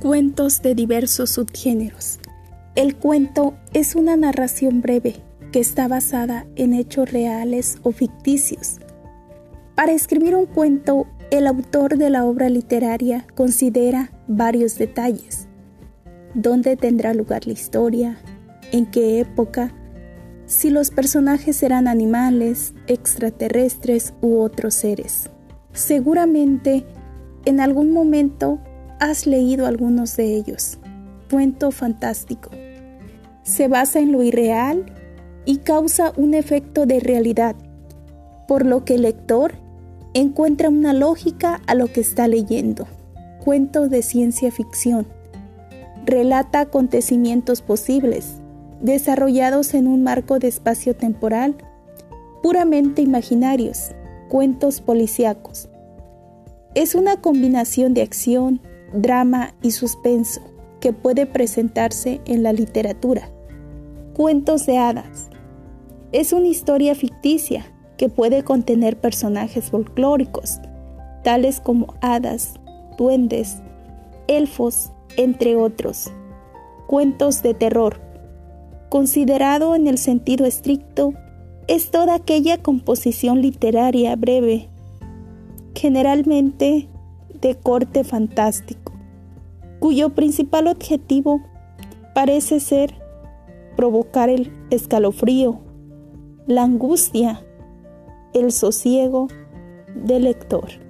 Cuentos de diversos subgéneros. El cuento es una narración breve que está basada en hechos reales o ficticios. Para escribir un cuento, el autor de la obra literaria considera varios detalles. ¿Dónde tendrá lugar la historia? ¿En qué época? Si los personajes serán animales, extraterrestres u otros seres. Seguramente, en algún momento has leído algunos de ellos. Cuento fantástico. Se basa en lo irreal y causa un efecto de realidad, por lo que el lector encuentra una lógica a lo que está leyendo. Cuento de ciencia ficción. Relata acontecimientos posibles, desarrollados en un marco de espacio temporal puramente imaginarios, cuentos policíacos. Es una combinación de acción, drama y suspenso que puede presentarse en la literatura. Cuentos de hadas. Es una historia ficticia que puede contener personajes folclóricos, tales como hadas, duendes, elfos, entre otros. Cuentos de terror. Considerado en el sentido estricto, es toda aquella composición literaria breve, generalmente corte fantástico, cuyo principal objetivo parece ser provocar el escalofrío, la angustia, el sosiego del lector.